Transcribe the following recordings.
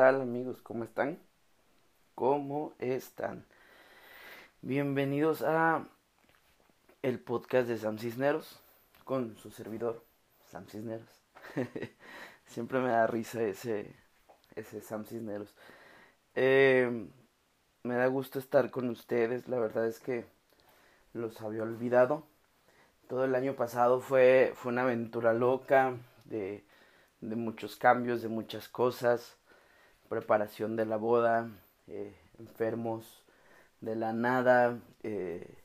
tal amigos? ¿Cómo están? ¿Cómo están? Bienvenidos a el podcast de Sam Cisneros con su servidor Sam Cisneros. Siempre me da risa ese, ese Sam Cisneros. Eh, me da gusto estar con ustedes. La verdad es que los había olvidado. Todo el año pasado fue, fue una aventura loca de, de muchos cambios, de muchas cosas. Preparación de la boda, eh, enfermos de la nada. Eh,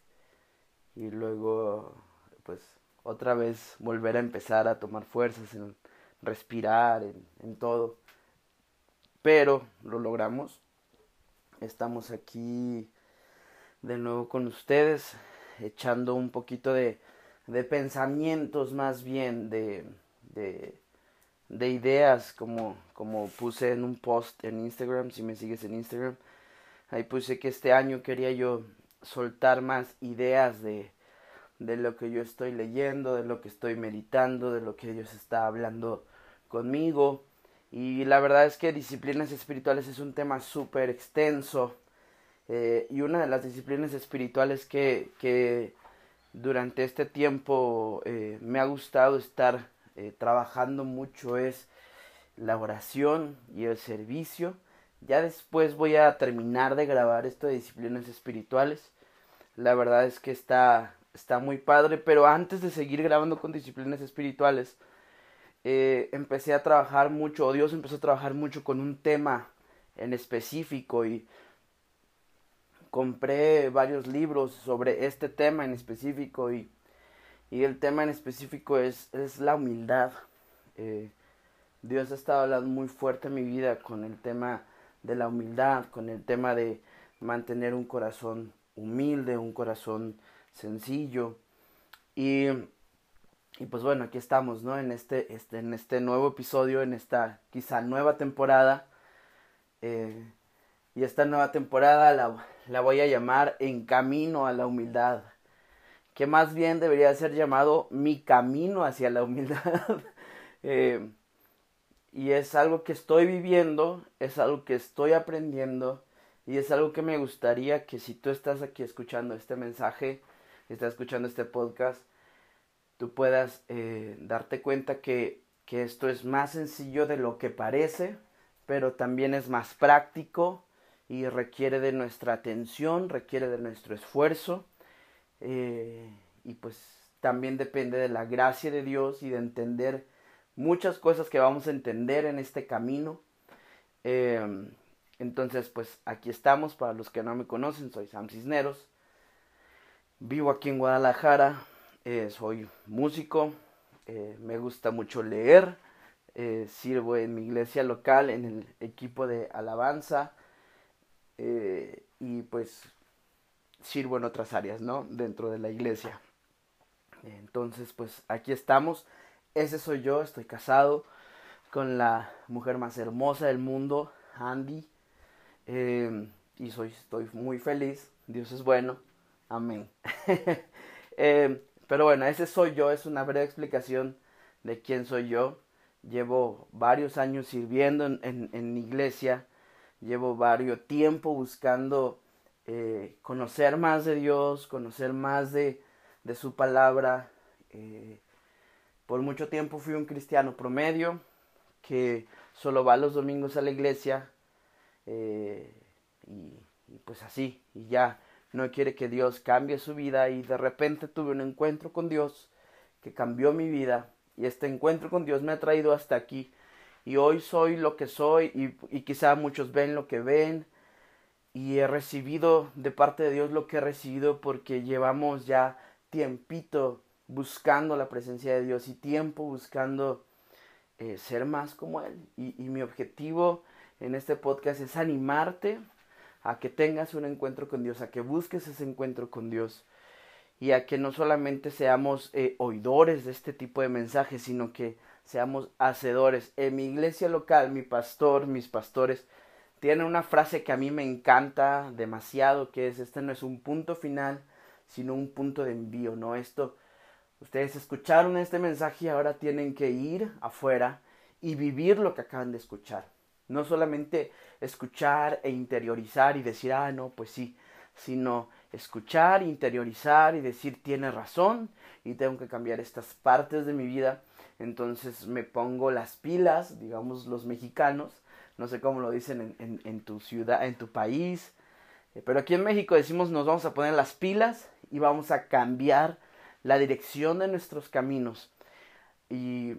y luego, pues, otra vez volver a empezar a tomar fuerzas, en respirar, en, todo. Pero lo logramos. Estamos aquí de nuevo con ustedes, echando un poquito de, de pensamientos más bien, de, de ideas, como, como puse en un post en Instagram, si me sigues en Instagram, ahí puse que este año quería yo soltar más ideas de, de lo que yo estoy leyendo, de lo que estoy meditando, de lo que Dios está hablando conmigo. Y la verdad es que disciplinas espirituales es un tema súper extenso. Eh, y una de las disciplinas espirituales que, que durante este tiempo eh, me ha gustado estar eh, trabajando mucho es la oración y el servicio. Ya después voy a terminar de grabar esto de disciplinas espirituales. La verdad es que está, está muy padre, pero antes de seguir grabando con disciplinas espirituales, eh, empecé a trabajar mucho, o Dios empezó a trabajar mucho con un tema en específico y compré varios libros sobre este tema en específico y, y el tema en específico es, es la humildad. Eh, Dios ha estado hablando muy fuerte en mi vida con el tema de la humildad, con el tema de mantener un corazón humilde, un corazón sencillo. Y, y pues bueno, aquí estamos, ¿no? En este, este, en este nuevo episodio, en esta quizá nueva temporada. Eh, y esta nueva temporada la, la voy a llamar En Camino a la Humildad, que más bien debería ser llamado Mi Camino hacia la Humildad. eh, y es algo que estoy viviendo, es algo que estoy aprendiendo y es algo que me gustaría que si tú estás aquí escuchando este mensaje, estás escuchando este podcast, tú puedas eh, darte cuenta que, que esto es más sencillo de lo que parece, pero también es más práctico y requiere de nuestra atención, requiere de nuestro esfuerzo eh, y pues también depende de la gracia de Dios y de entender muchas cosas que vamos a entender en este camino. Eh, entonces pues aquí estamos, para los que no me conocen, soy Sam Cisneros, vivo aquí en Guadalajara, eh, soy músico, eh, me gusta mucho leer, sirvo en mi iglesia local en el equipo de alabanza, y pues sirvo en otras áreas, ¿no? Dentro de la iglesia. Entonces, pues aquí estamos. Ese soy yo, estoy casado con la mujer más hermosa del mundo, Andy. Eh, y soy, estoy muy feliz. Dios es bueno. Amén. eh, pero bueno, ese soy yo, es una breve explicación de quién soy yo. Llevo varios años sirviendo en, en, en iglesia llevo varios tiempo buscando eh, conocer más de Dios, conocer más de, de su palabra. Eh, por mucho tiempo fui un cristiano promedio que solo va los domingos a la iglesia eh, y, pues así, y ya no quiere que Dios cambie su vida y de repente tuve un encuentro con Dios que cambió mi vida y este encuentro con Dios me ha traído hasta aquí y hoy soy lo que soy y, quizá muchos ven lo que ven y he recibido de parte de Dios lo que he recibido porque llevamos ya tiempito buscando la presencia de Dios y tiempo buscando eh, ser más como Él y, mi objetivo en este podcast es animarte a que tengas un encuentro con Dios, a que busques ese encuentro con Dios y a que no solamente seamos eh, oidores de este tipo de mensajes, sino que seamos hacedores. En mi iglesia local, mi pastor, mis pastores, tienen una frase que a mí me encanta demasiado, que es, este no es un punto final, sino un punto de envío, ¿no? Esto, ustedes escucharon este mensaje y ahora tienen que ir afuera y vivir lo que acaban de escuchar. No solamente escuchar e interiorizar y decir, ah, no, pues sí, sino escuchar, interiorizar y decir, tiene razón y tengo que cambiar estas partes de mi vida. Entonces me pongo las pilas, digamos los mexicanos, no sé cómo lo dicen en, en, tu ciudad, en tu país, eh, pero aquí en México decimos nos vamos a poner las pilas y vamos a cambiar la dirección de nuestros caminos. Y,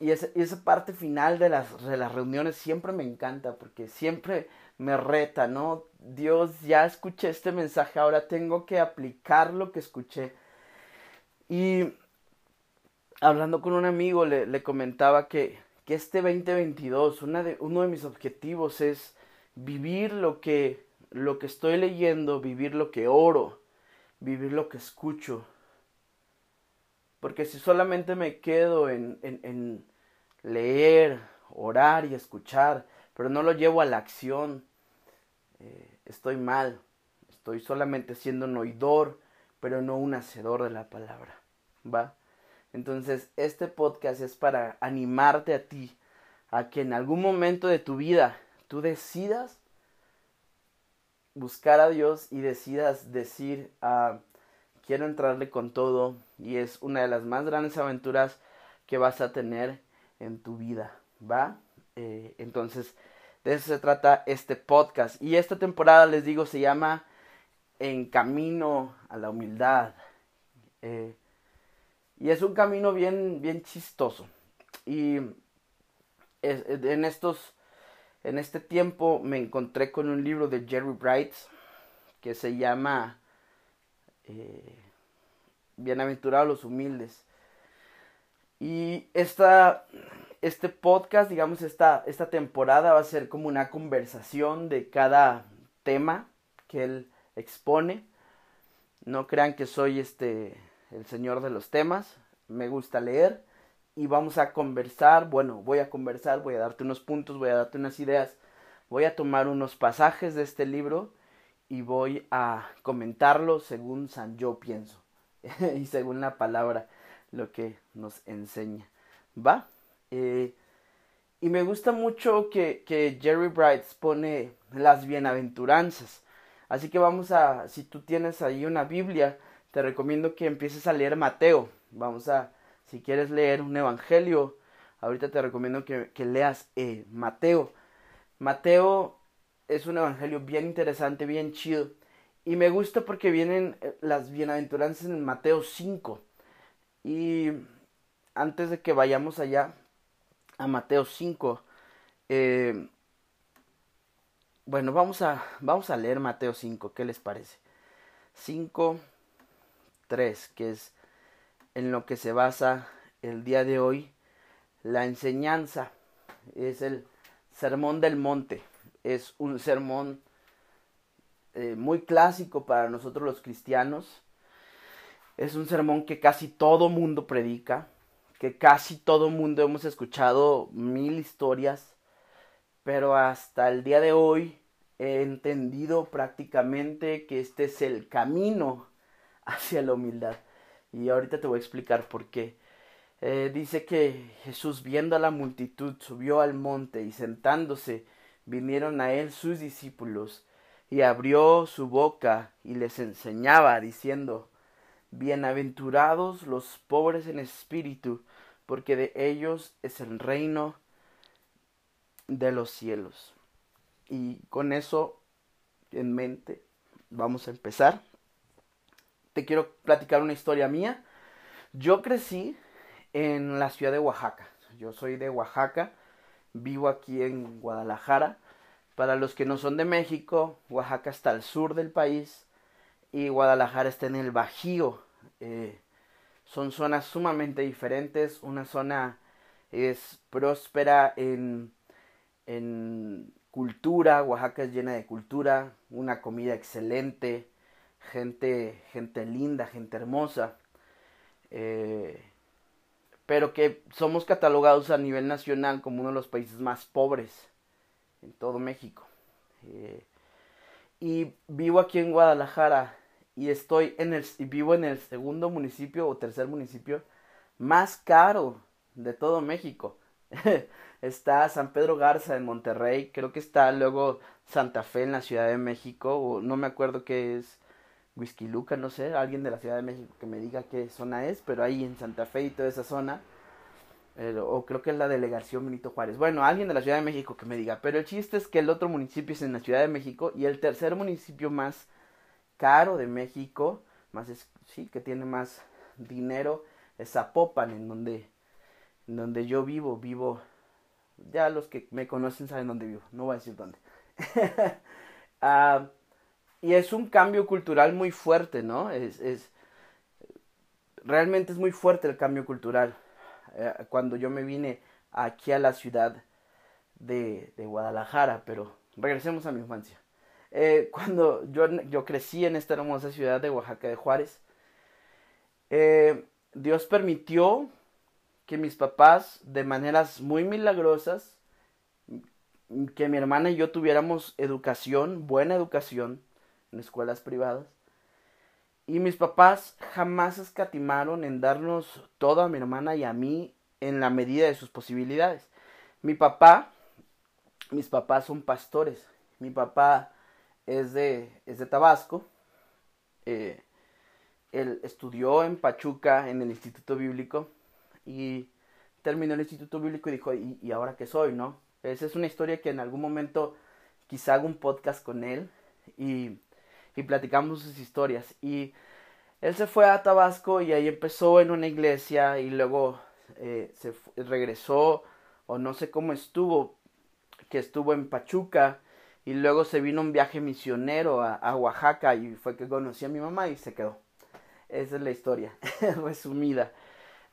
y, esa, esa, parte final de las, de las reuniones siempre me encanta porque siempre me reta, ¿no? Dios, ya escuché este mensaje, ahora tengo que aplicar lo que escuché. Y hablando con un amigo le, le comentaba que, que este 2022, una de, uno de mis objetivos es vivir lo que, lo que estoy leyendo, vivir lo que oro, vivir lo que escucho. Porque si solamente me quedo en, en, leer, orar y escuchar, pero no lo llevo a la acción, eh, estoy mal. Estoy solamente siendo un oidor, pero no un hacedor de la palabra. ¿Va? Entonces, este podcast es para animarte a ti a que en algún momento de tu vida tú decidas buscar a Dios y decidas decir, ah, quiero entrarle con todo y es una de las más grandes aventuras que vas a tener en tu vida, ¿va? Eh, entonces, de eso se trata este podcast. Y esta temporada, les digo, se llama En Camino a la Humildad. Eh, y es un camino bien, bien chistoso. Y en estos, en este tiempo me encontré con un libro de Jerry Bright que se llama eh, Bienaventurados los humildes. Y esta, este podcast, digamos, esta, esta temporada va a ser como una conversación de cada tema que él expone. No crean que soy este el señor de los temas. Me gusta leer y vamos a conversar. Bueno, voy a conversar, voy a darte unos puntos, voy a darte unas ideas. Voy a tomar unos pasajes de este libro y voy a comentarlo según San yo pienso y según la palabra lo que nos enseña. ¿Va? Eh, y me gusta mucho que, que Jerry Bright pone las bienaventuranzas. Así que vamos a, si tú tienes ahí una Biblia, te recomiendo que empieces a leer Mateo. Vamos a, si quieres leer un evangelio, ahorita te recomiendo que, que leas eh, Mateo. Mateo es un evangelio bien interesante, bien chido. Y me gusta porque vienen eh, las bienaventuranzas en Mateo 5. Y antes de que vayamos allá a Mateo 5, eh, bueno, vamos a, vamos a leer Mateo 5, ¿qué les parece? 5, 3, que es en lo que se basa el día de hoy la enseñanza. Es el Sermón del Monte. Es un sermón eh, muy clásico para nosotros los cristianos es un sermón que casi todo mundo predica, que casi todo mundo hemos escuchado mil historias, pero hasta el día de hoy he entendido prácticamente que este es el camino hacia la humildad. Y ahorita te voy a explicar por qué. Eh, dice que Jesús viendo a la multitud subió al monte y sentándose vinieron a él sus discípulos y abrió su boca y les enseñaba diciendo Bienaventurados los pobres en espíritu, porque de ellos es el reino de los cielos. Y con eso en mente vamos a empezar. Te quiero platicar una historia mía. Yo crecí en la ciudad de Oaxaca. Yo soy de Oaxaca, vivo aquí en Guadalajara. Para los que no son de México, Oaxaca está al sur del país y Guadalajara está en el Bajío, eh, son zonas sumamente diferentes. Una zona es próspera en, en cultura, Oaxaca es llena de cultura, una comida excelente, gente, gente linda, gente hermosa. Eh, pero que somos catalogados a nivel nacional como uno de los países más pobres en todo México. Eh, y vivo aquí en Guadalajara y estoy en el vivo en el segundo municipio o tercer municipio más caro de todo México. está San Pedro Garza en Monterrey, creo que está luego Santa Fe en la Ciudad de México, o no me acuerdo qué es Whisky Luca, no sé, alguien de la Ciudad de México que me diga qué zona es, pero ahí en Santa Fe y toda esa zona, o creo que es la delegación Benito Juárez. Bueno, alguien de la Ciudad de México que me diga, pero el chiste es que el otro municipio es en la Ciudad de México y el tercer municipio más caro de México, más es, sí, que tiene más dinero, es Zapopan, en donde, en donde yo vivo, vivo, ya los que me conocen saben dónde vivo, no voy a decir dónde. Ah, y es un cambio cultural muy fuerte, ¿no? Es, es, realmente es muy fuerte el cambio cultural. Eh, cuando yo me vine aquí a la ciudad de, de Guadalajara, pero regresemos a mi infancia. Eh, cuando yo, yo crecí en esta hermosa ciudad de Oaxaca de Juárez, eh, Dios permitió que mis papás, de maneras muy milagrosas, que mi hermana y yo tuviéramos educación, buena educación, en escuelas privadas. Y mis papás jamás escatimaron en darnos todo a mi hermana y a mí en la medida de sus posibilidades. Mi papá, mis papás son pastores. Mi papá es de, es de Tabasco. Eh, él estudió en Pachuca en el Instituto Bíblico y terminó el Instituto Bíblico y dijo, ¿y, ahora qué soy? ¿No? Esa es una historia que en algún momento quizá haga un podcast con él y, y platicamos sus historias. Y él se fue a Tabasco y ahí empezó en una iglesia y luego eh, se regresó o no sé cómo estuvo, que estuvo en Pachuca y luego se vino un viaje misionero a, Oaxaca y fue que conocí a mi mamá y se quedó. Esa es la historia resumida.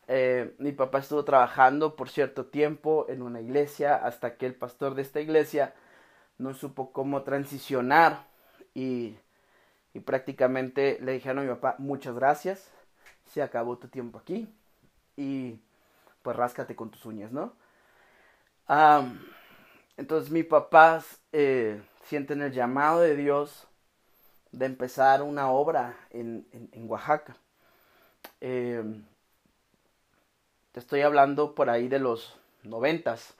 Eh, mi papá estuvo trabajando por cierto tiempo en una iglesia hasta que el pastor de esta iglesia no supo cómo transicionar y, y prácticamente le dijeron a mi papá muchas gracias, se acabó tu tiempo aquí y pues ráscate con tus uñas, ¿no? entonces mi papá eh, sienten el llamado de Dios de empezar una obra en, en, Oaxaca. Eh, te estoy hablando por ahí de los noventas.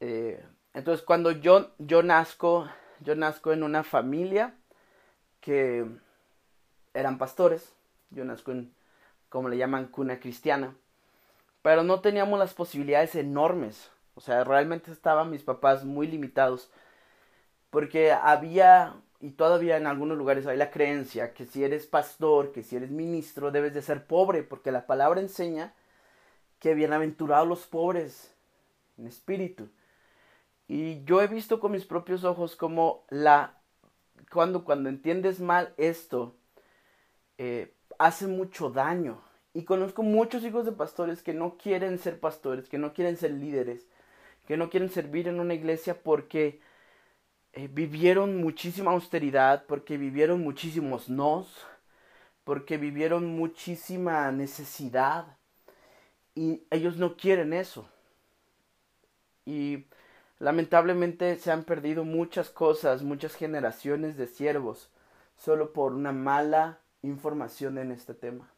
Eh, entonces cuando yo, yo nazco, yo nazco en una familia que eran pastores. Yo nazco en, como le llaman, cuna cristiana. Pero no teníamos las posibilidades enormes. O sea, realmente estaban mis papás muy limitados. Porque había, y todavía en algunos lugares hay la creencia, que si eres pastor, que si eres ministro, debes de ser pobre. Porque la palabra enseña que bienaventurados los pobres en espíritu. Y yo he visto con mis propios ojos como la cuando cuando entiendes mal esto eh, hace mucho daño. Y conozco muchos hijos de pastores que no quieren ser pastores, que no quieren ser líderes, que no quieren servir en una iglesia porque eh, vivieron muchísima austeridad, porque vivieron muchísimos nos, porque vivieron muchísima necesidad, y ellos no quieren eso. Y lamentablemente se han perdido muchas cosas, muchas generaciones de siervos, solo por una mala información en este tema.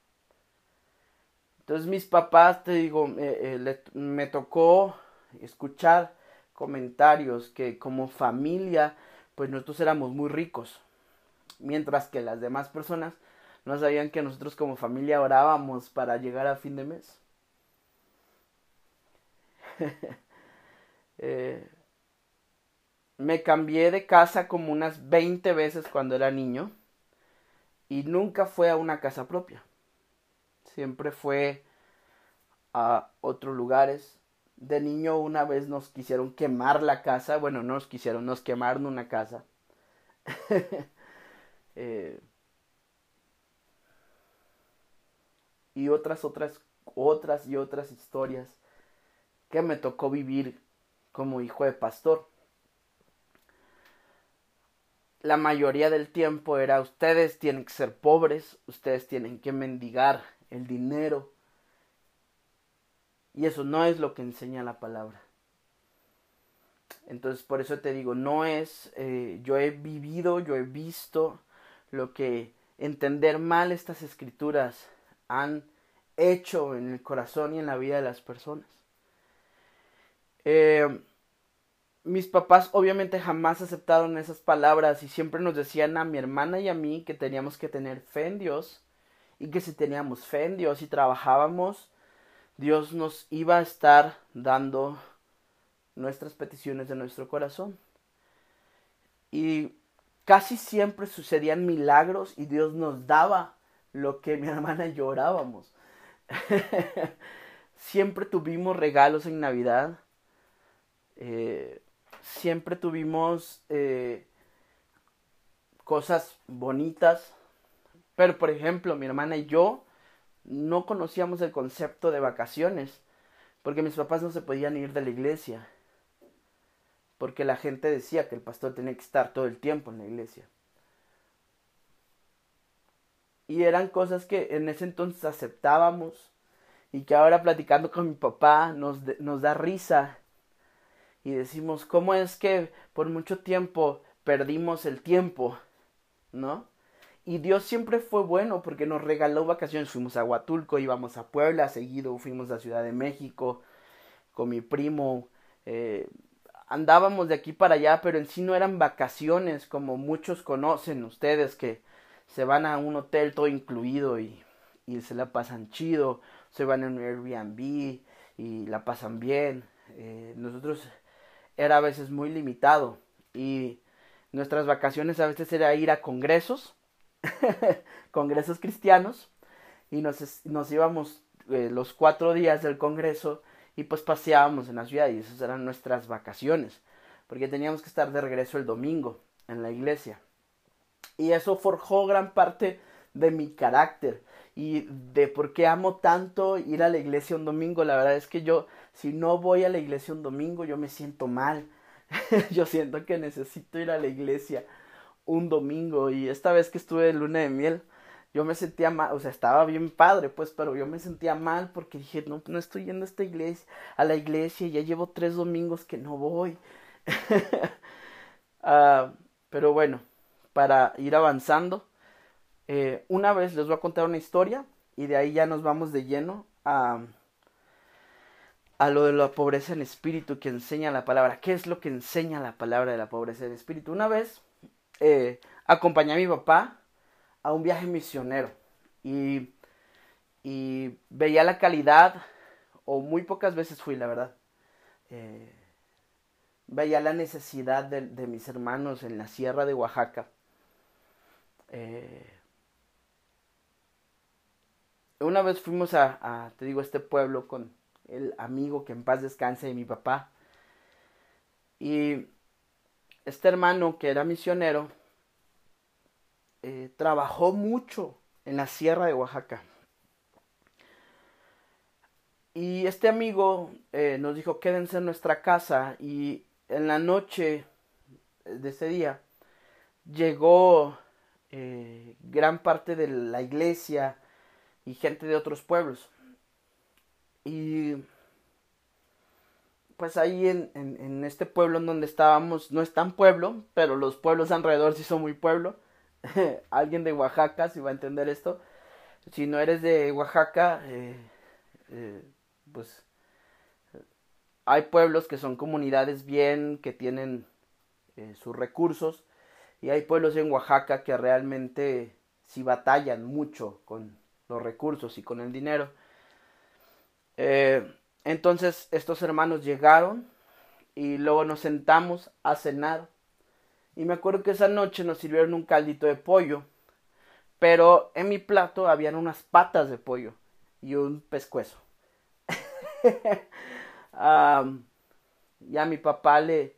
Entonces mis papás, te digo, eh, me tocó escuchar comentarios que como familia, pues nosotros éramos muy ricos, mientras que las demás personas no sabían que nosotros como familia orábamos para llegar a fin de mes. Eh, me cambié de casa como unas 20 veces cuando era niño y nunca fue a una casa propia. Siempre fue a otros lugares. De niño una vez nos quisieron quemar la casa. Bueno, no nos quisieron, nos quemaron una casa. Eh, y otras, otras, otras y otras historias que me tocó vivir como hijo de pastor. La mayoría del tiempo era ustedes tienen que ser pobres, ustedes tienen que mendigar el dinero. Y eso no es lo que enseña la palabra. Entonces por eso te digo, no es, eh, yo he vivido, yo he visto lo que entender mal estas escrituras han hecho en el corazón y en la vida de las personas. Eh, mis papás obviamente jamás aceptaron esas palabras y siempre nos decían a mi hermana y a mí que teníamos que tener fe en Dios y que si teníamos fe en Dios y trabajábamos, Dios nos iba a estar dando nuestras peticiones de nuestro corazón. Y casi siempre sucedían milagros y Dios nos daba lo que mi hermana y yo orábamos. siempre tuvimos regalos en Navidad. Eh, siempre tuvimos eh, cosas bonitas. Pero, por ejemplo, mi hermana y yo no conocíamos el concepto de vacaciones. Porque mis papás no se podían ir de la iglesia. Porque la gente decía que el pastor tenía que estar todo el tiempo en la iglesia. Y eran cosas que en ese entonces aceptábamos y que ahora platicando con mi papá nos, nos da risa y decimos, ¿cómo es que por mucho tiempo perdimos el tiempo? ¿No? Y Dios siempre fue bueno porque nos regaló vacaciones. Fuimos a Huatulco, íbamos a Puebla, seguido fuimos a Ciudad de México con mi primo. Eh, andábamos de aquí para allá, pero en sí no eran vacaciones como muchos conocen ustedes que se van a un hotel todo incluido y, y se la pasan chido, se van a un Airbnb y la pasan bien. Eh, nosotros era a veces muy limitado. Y nuestras vacaciones a veces era ir a congresos, congresos cristianos y nos, nos íbamos eh, los cuatro días del congreso y pues paseábamos en la ciudad y esas eran nuestras vacaciones porque teníamos que estar de regreso el domingo en la iglesia. Y eso forjó gran parte de mi carácter y de por qué amo tanto ir a la iglesia un domingo. La verdad es que yo si no voy a la iglesia un domingo, yo me siento mal. yo siento que necesito ir a la iglesia un domingo. Y esta vez que estuve de luna de miel, yo me sentía mal, o sea, estaba bien padre, pues, pero yo me sentía mal porque dije, no, no estoy yendo a esta iglesia, a la iglesia, ya llevo tres domingos que no voy. Ah, pero bueno, para ir avanzando, eh, una vez les voy a contar una historia y de ahí ya nos vamos de lleno a a lo de la pobreza en espíritu que enseña la palabra. ¿Qué es lo que enseña la palabra de la pobreza en espíritu? Una vez eh, acompañé a mi papá a un viaje misionero y, veía la calidad, o muy pocas veces fui, la verdad. Eh, veía la necesidad de, mis hermanos en la sierra de Oaxaca. Eh, una vez fuimos a, a, te digo, este pueblo con, el amigo que en paz descanse de mi papá. Y este hermano que era misionero eh, trabajó mucho en la sierra de Oaxaca. Y este amigo eh, nos dijo, quédense en nuestra casa. Y en la noche de ese día llegó eh, gran parte de la iglesia y gente de otros pueblos. Y pues ahí en, en, este pueblo en donde estábamos, no es tan pueblo, pero los pueblos alrededor sí son muy pueblo. Alguien de Oaxaca si va a entender esto. Si no eres de Oaxaca, eh, eh, pues hay pueblos que son comunidades bien, que tienen eh, sus recursos, y hay pueblos en Oaxaca que realmente sí batallan mucho con los recursos y con el dinero. Eh, entonces estos hermanos llegaron y luego nos sentamos a cenar. Y me acuerdo que esa noche nos sirvieron un caldito de pollo. Pero en mi plato habían unas patas de pollo y un pescuezo. y a mi papá le,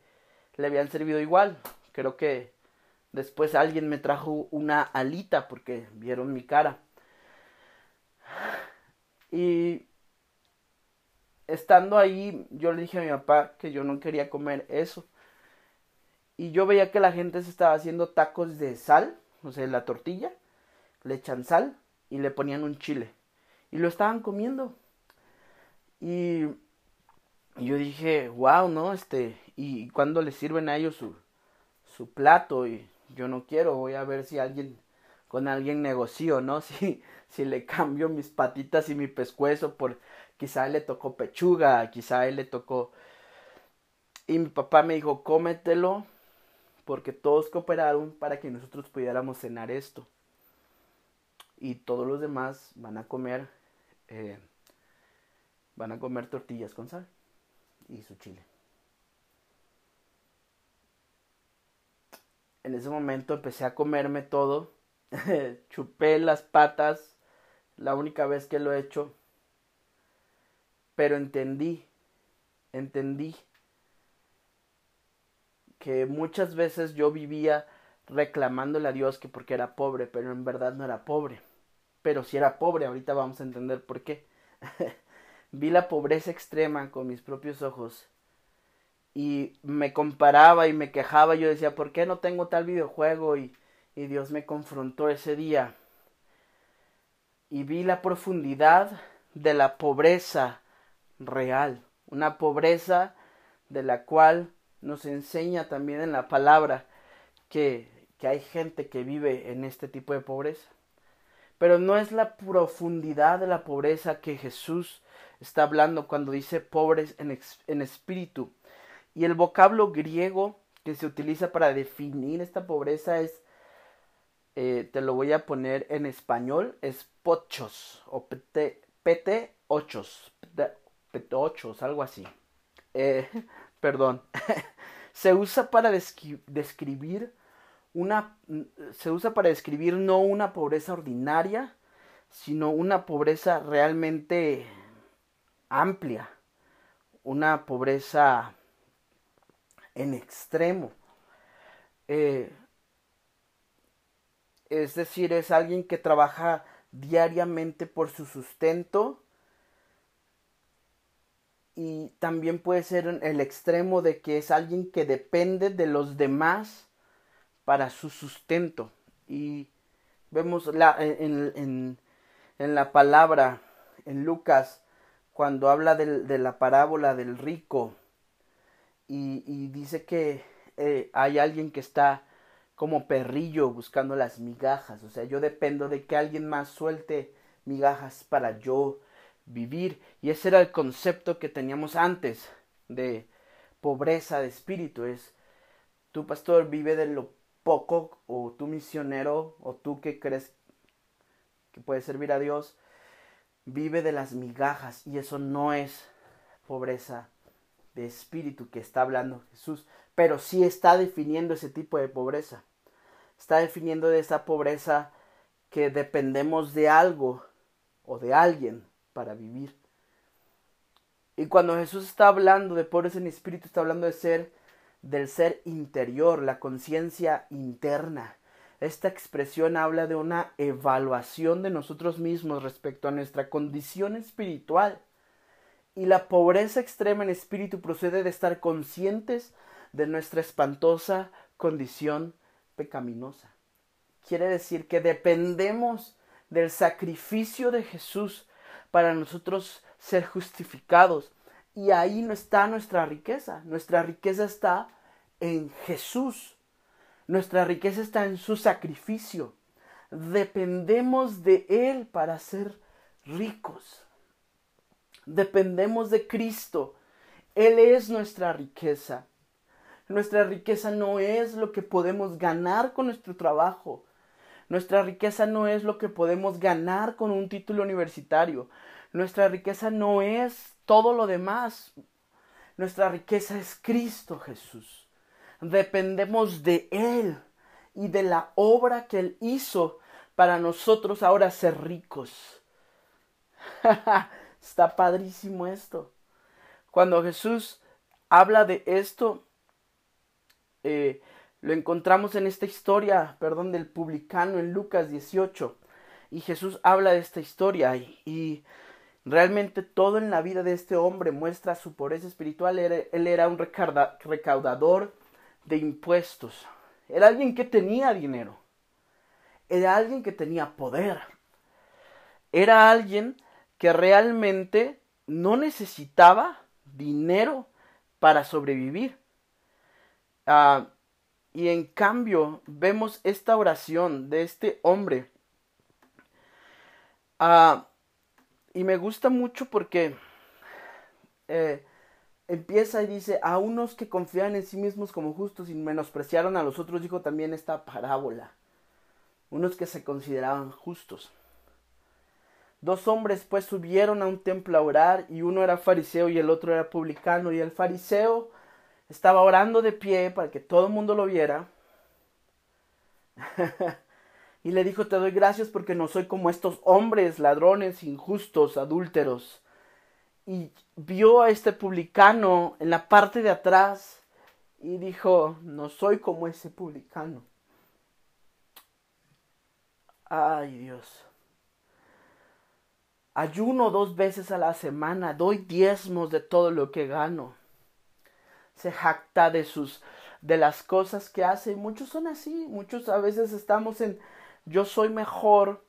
le habían servido igual. Creo que después alguien me trajo una alita porque vieron mi cara. Y estando ahí, yo le dije a mi papá que yo no quería comer eso. Y yo veía que la gente se estaba haciendo tacos de sal, o sea, la tortilla, le echan sal y le ponían un chile. Y lo estaban comiendo. Y, yo dije, wow, ¿no? Este, y cuando le sirven a ellos su, su plato y yo no quiero, voy a ver si alguien, con alguien negocio, ¿no? Si, si le cambio mis patitas y mi pescuezo por quizá le tocó pechuga, quizá le tocó Y mi papá me dijo, cómetelo, porque todos cooperaron para que nosotros pudiéramos cenar esto. Y todos los demás van a comer, eh, van a comer tortillas con sal y su chile. En ese momento empecé a comerme todo, chupé las patas, la única vez que lo he hecho, pero entendí, entendí que muchas veces yo vivía reclamándole a Dios que porque era pobre, pero en verdad no era pobre. Pero si era pobre, ahorita vamos a entender por qué. Vi la pobreza extrema con mis propios ojos y me comparaba y me quejaba. Yo decía, ¿por qué no tengo tal videojuego? Y, y Dios me confrontó ese día. Y vi la profundidad de la pobreza real. Una pobreza de la cual nos enseña también en la palabra que, que hay gente que vive en este tipo de pobreza. Pero no es la profundidad de la pobreza que Jesús está hablando cuando dice pobres en, en espíritu. Y el vocablo griego que se utiliza para definir esta pobreza es, eh, te lo voy a poner en español, es pochos o pt, ochos, ochos, algo así. Eh, perdón. se usa para describir una se usa para describir no una pobreza ordinaria, sino una pobreza realmente amplia, una pobreza en extremo. Eh, es decir, es alguien que trabaja diariamente por su sustento y también puede ser el extremo de que es alguien que depende de los demás para su sustento. Y vemos la, en, en, la palabra, en Lucas, cuando habla de la parábola del rico, y, dice que eh, hay alguien que está como perrillo buscando las migajas. O sea, yo dependo de que alguien más suelte migajas para yo vivir. Y ese era el concepto que teníamos antes de pobreza de espíritu. Es, tu pastor vive de lo poco, o tu misionero, o tú que crees que puede servir a Dios, vive de las migajas. Y eso no es pobreza de espíritu que está hablando Jesús, pero sí está definiendo ese tipo de pobreza. Está definiendo de esa pobreza que dependemos de algo o de alguien para vivir. Y cuando Jesús está hablando de pobres en espíritu, está hablando de ser del ser interior, la conciencia interna. Esta expresión habla de una evaluación de nosotros mismos respecto a nuestra condición espiritual y la pobreza extrema en espíritu procede de estar conscientes de nuestra espantosa condición pecaminosa. Quiere decir que dependemos del sacrificio de Jesús para nosotros ser justificados. Y ahí no está nuestra riqueza. Nuestra riqueza está en Jesús. Nuestra riqueza está en su sacrificio. Dependemos de Él para ser ricos dependemos de Cristo. Él es nuestra riqueza. Nuestra riqueza no es lo que podemos ganar con nuestro trabajo. Nuestra riqueza no es lo que podemos ganar con un título universitario. Nuestra riqueza no es todo lo demás. Nuestra riqueza es Cristo Jesús. Dependemos de Él y de la obra que Él hizo para nosotros ahora ser ricos. Está padrísimo esto. Cuando Jesús habla de esto, eh, lo encontramos en esta historia, perdón, del publicano en Lucas 18. Y Jesús habla de esta historia y, realmente todo en la vida de este hombre muestra su pobreza espiritual. él era un recaudador de impuestos. Era alguien que tenía dinero. Era alguien que tenía poder. Era alguien que realmente no necesitaba dinero para sobrevivir. Ah, y en cambio vemos esta oración de este hombre. Ah, y me gusta mucho porque eh, empieza y dice, a unos que confían en sí mismos como justos y menospreciaron a los otros, dijo también esta parábola. Unos que se consideraban justos. Dos hombres pues subieron a un templo a orar y uno era fariseo y el otro era publicano y el fariseo estaba orando de pie para que todo el mundo lo viera. y le dijo, te doy gracias porque no soy como estos hombres, ladrones, injustos, adúlteros. Y vio a este publicano en la parte de atrás y dijo, no soy como ese publicano. Ay Dios ayuno dos veces a la semana, doy diezmos de todo lo que gano. Se jacta de sus de las cosas que hace. Muchos son así, muchos a veces estamos en yo soy mejor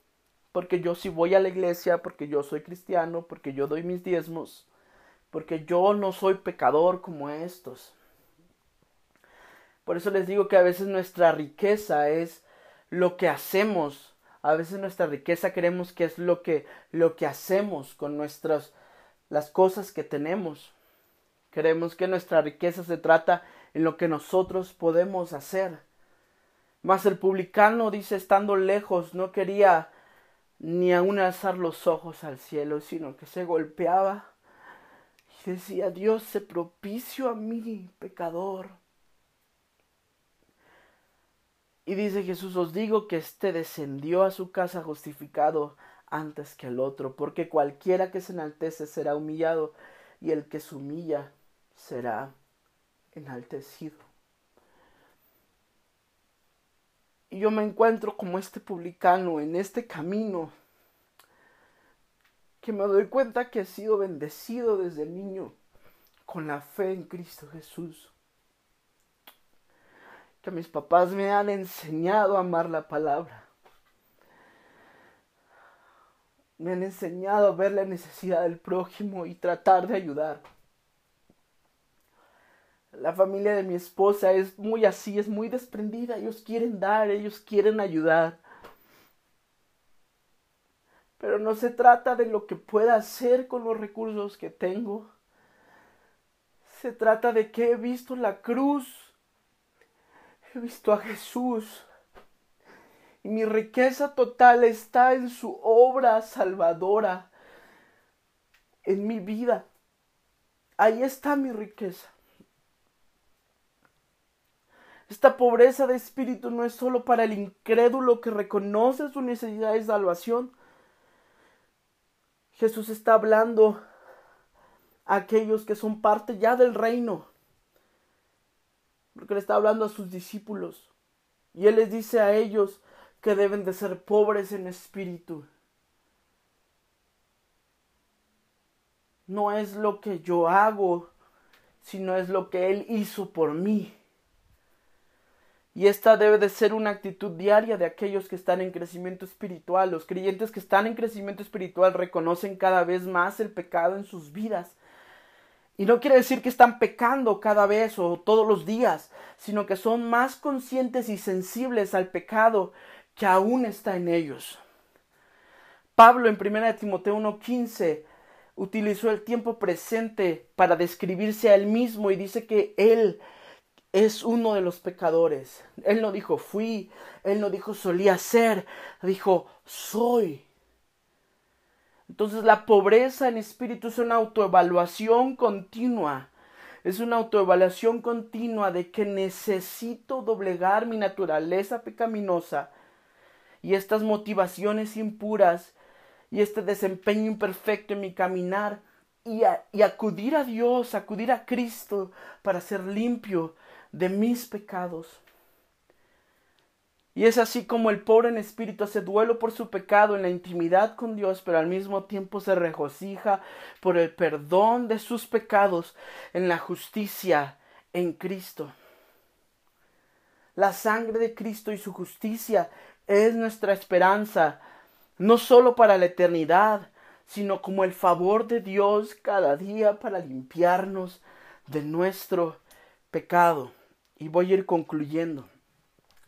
porque yo sí voy a la iglesia, porque yo soy cristiano, porque yo doy mis diezmos, porque yo no soy pecador como estos. Por eso les digo que a veces nuestra riqueza es lo que hacemos a veces nuestra riqueza queremos que es lo que, lo que hacemos con nuestras, las cosas que tenemos. Queremos que nuestra riqueza se trata en lo que nosotros podemos hacer. Mas el publicano dice, estando lejos, no quería ni aún alzar los ojos al cielo, sino que se golpeaba y decía, Dios se propicio a mí, pecador. Y dice Jesús, os digo que éste descendió a su casa justificado antes que el otro, porque cualquiera que se enaltece será humillado, y el que se humilla será enaltecido. Y yo me encuentro como este publicano en este camino, que me doy cuenta que he sido bendecido desde niño con la fe en Cristo Jesús que mis papás me han enseñado a amar la palabra. Me han enseñado a ver la necesidad del prójimo y tratar de ayudar. La familia de mi esposa es muy así, es muy desprendida. Ellos quieren dar, ellos quieren ayudar. Pero no se trata de lo que pueda hacer con los recursos que tengo. Se trata de que he visto la cruz He visto a Jesús y mi riqueza total está en su obra salvadora, en mi vida. Ahí está mi riqueza. Esta pobreza de espíritu no es solo para el incrédulo que reconoce su necesidad de salvación. Jesús está hablando a aquellos que son parte ya del reino porque le está hablando a sus discípulos. Y él les dice a ellos que deben de ser pobres en espíritu. No es lo que yo hago, sino es lo que Él hizo por mí. Y esta debe de ser una actitud diaria de aquellos que están en crecimiento espiritual. Los creyentes que están en crecimiento espiritual reconocen cada vez más el pecado en sus vidas y no quiere decir que están pecando cada vez o todos los días, sino que son más conscientes y sensibles al pecado que aún está en ellos. Pablo en 1 Timoteo 1:15 utilizó el tiempo presente para describirse a él mismo y dice que él es uno de los pecadores. Él no dijo fui, él no dijo solía ser, dijo soy. Entonces la pobreza en espíritu es una autoevaluación continua. Es una autoevaluación continua de que necesito doblegar mi naturaleza pecaminosa y estas motivaciones impuras y este desempeño imperfecto en mi caminar y, y acudir a Dios, acudir a Cristo para ser limpio de mis pecados. Y es así como el pobre en espíritu hace duelo por su pecado en la intimidad con Dios, pero al mismo tiempo se regocija por el perdón de sus pecados en la justicia en Cristo. La sangre de Cristo y su justicia es nuestra esperanza, no solo para la eternidad, sino como el favor de Dios cada día para limpiarnos de nuestro pecado. Y voy a ir concluyendo.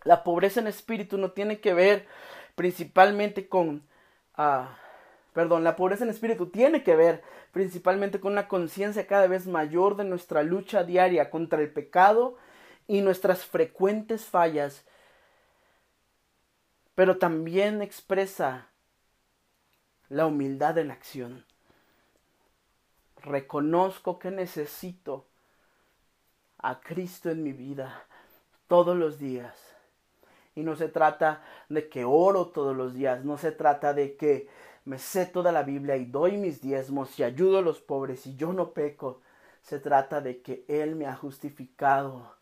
La pobreza en espíritu no tiene que ver principalmente con, ah, perdón, la pobreza en espíritu tiene que ver principalmente con una conciencia cada vez mayor de nuestra lucha diaria contra el pecado y nuestras frecuentes fallas, pero también expresa la humildad en acción. Reconozco que necesito a Cristo en mi vida todos los días. Y no se trata de que oro todos los días, no se trata de que me sé toda la Biblia y doy mis diezmos y ayudo a los pobres y yo no peco. Se trata de que Él me ha justificado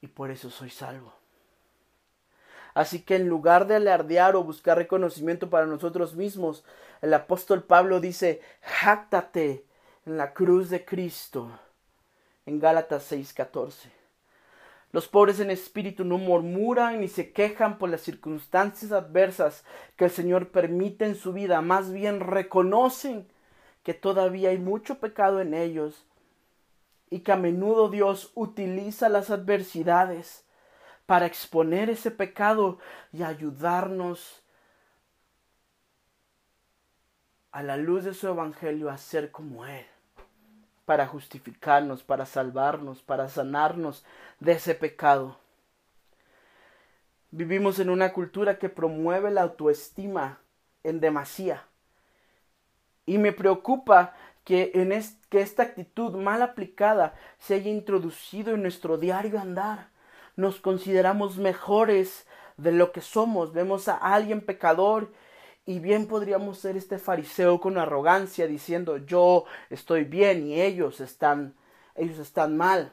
y por eso soy salvo. Así que en lugar de alardear o buscar reconocimiento para nosotros mismos, el apóstol Pablo dice, jáctate en la cruz de Cristo, en Gálatas 6:14. Los pobres en espíritu no murmuran ni se quejan por las circunstancias adversas que el Señor permite en su vida, más bien reconocen que todavía hay mucho pecado en ellos y que a menudo Dios utiliza las adversidades para exponer ese pecado y ayudarnos a la luz de su evangelio a ser como Él para justificarnos, para salvarnos, para sanarnos de ese pecado. Vivimos en una cultura que promueve la autoestima en demasía. Y me preocupa que, en que esta actitud mal aplicada se haya introducido en nuestro diario andar. Nos consideramos mejores de lo que somos. Vemos a alguien pecador y bien podríamos ser este fariseo con arrogancia diciendo yo estoy bien y ellos están ellos están mal.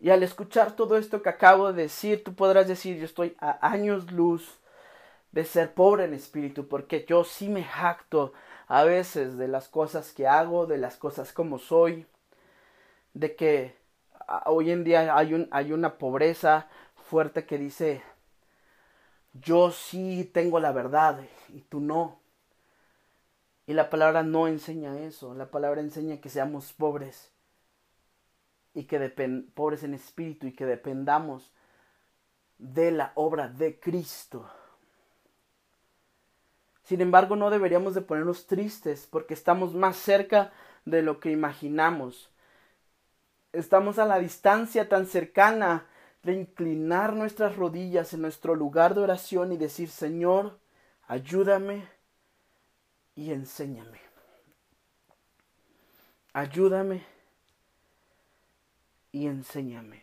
Y al escuchar todo esto que acabo de decir, tú podrás decir yo estoy a años luz de ser pobre en espíritu, porque yo sí me jacto a veces de las cosas que hago, de las cosas como soy, de que hoy en día hay, un, hay una pobreza fuerte que dice yo sí tengo la verdad y tú no. Y la palabra no enseña eso, la palabra enseña que seamos pobres y que pobres en espíritu y que dependamos de la obra de Cristo. Sin embargo, no deberíamos de ponernos tristes porque estamos más cerca de lo que imaginamos. Estamos a la distancia tan cercana de inclinar nuestras rodillas en nuestro lugar de oración y decir, Señor, ayúdame y enséñame. Ayúdame y enséñame.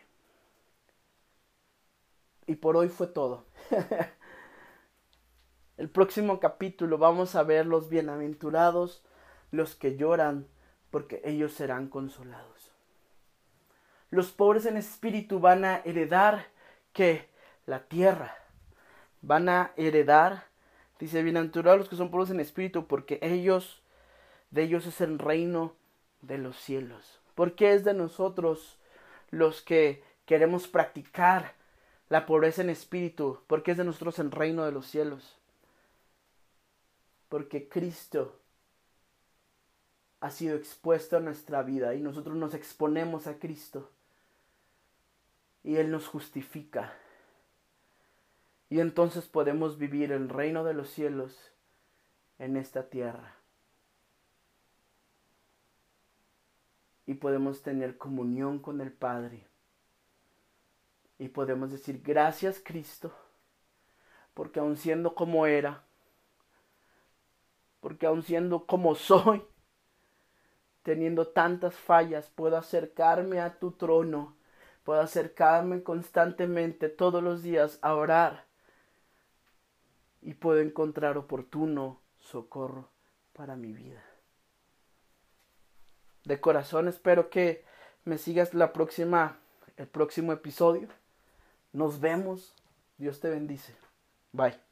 Y por hoy fue todo. El próximo capítulo vamos a ver los bienaventurados, los que lloran, porque ellos serán consolados. Los pobres en espíritu van a heredar que la tierra. Van a heredar, dice, bienaventurados los que son pobres en espíritu, porque ellos, de ellos es el reino de los cielos. Porque es de nosotros los que queremos practicar la pobreza en espíritu, porque es de nosotros el reino de los cielos. Porque Cristo ha sido expuesto a nuestra vida y nosotros nos exponemos a Cristo y Él nos justifica. Y entonces podemos vivir el reino de los cielos en esta tierra. Y podemos tener comunión con el Padre. Y podemos decir, gracias Cristo, porque aun siendo como era, porque aun siendo como soy, teniendo tantas fallas, puedo acercarme a tu trono puedo acercarme constantemente todos los días a orar y puedo encontrar oportuno socorro para mi vida. De corazón espero que me sigas la próxima el próximo episodio. Nos vemos. Dios te bendice. Bye.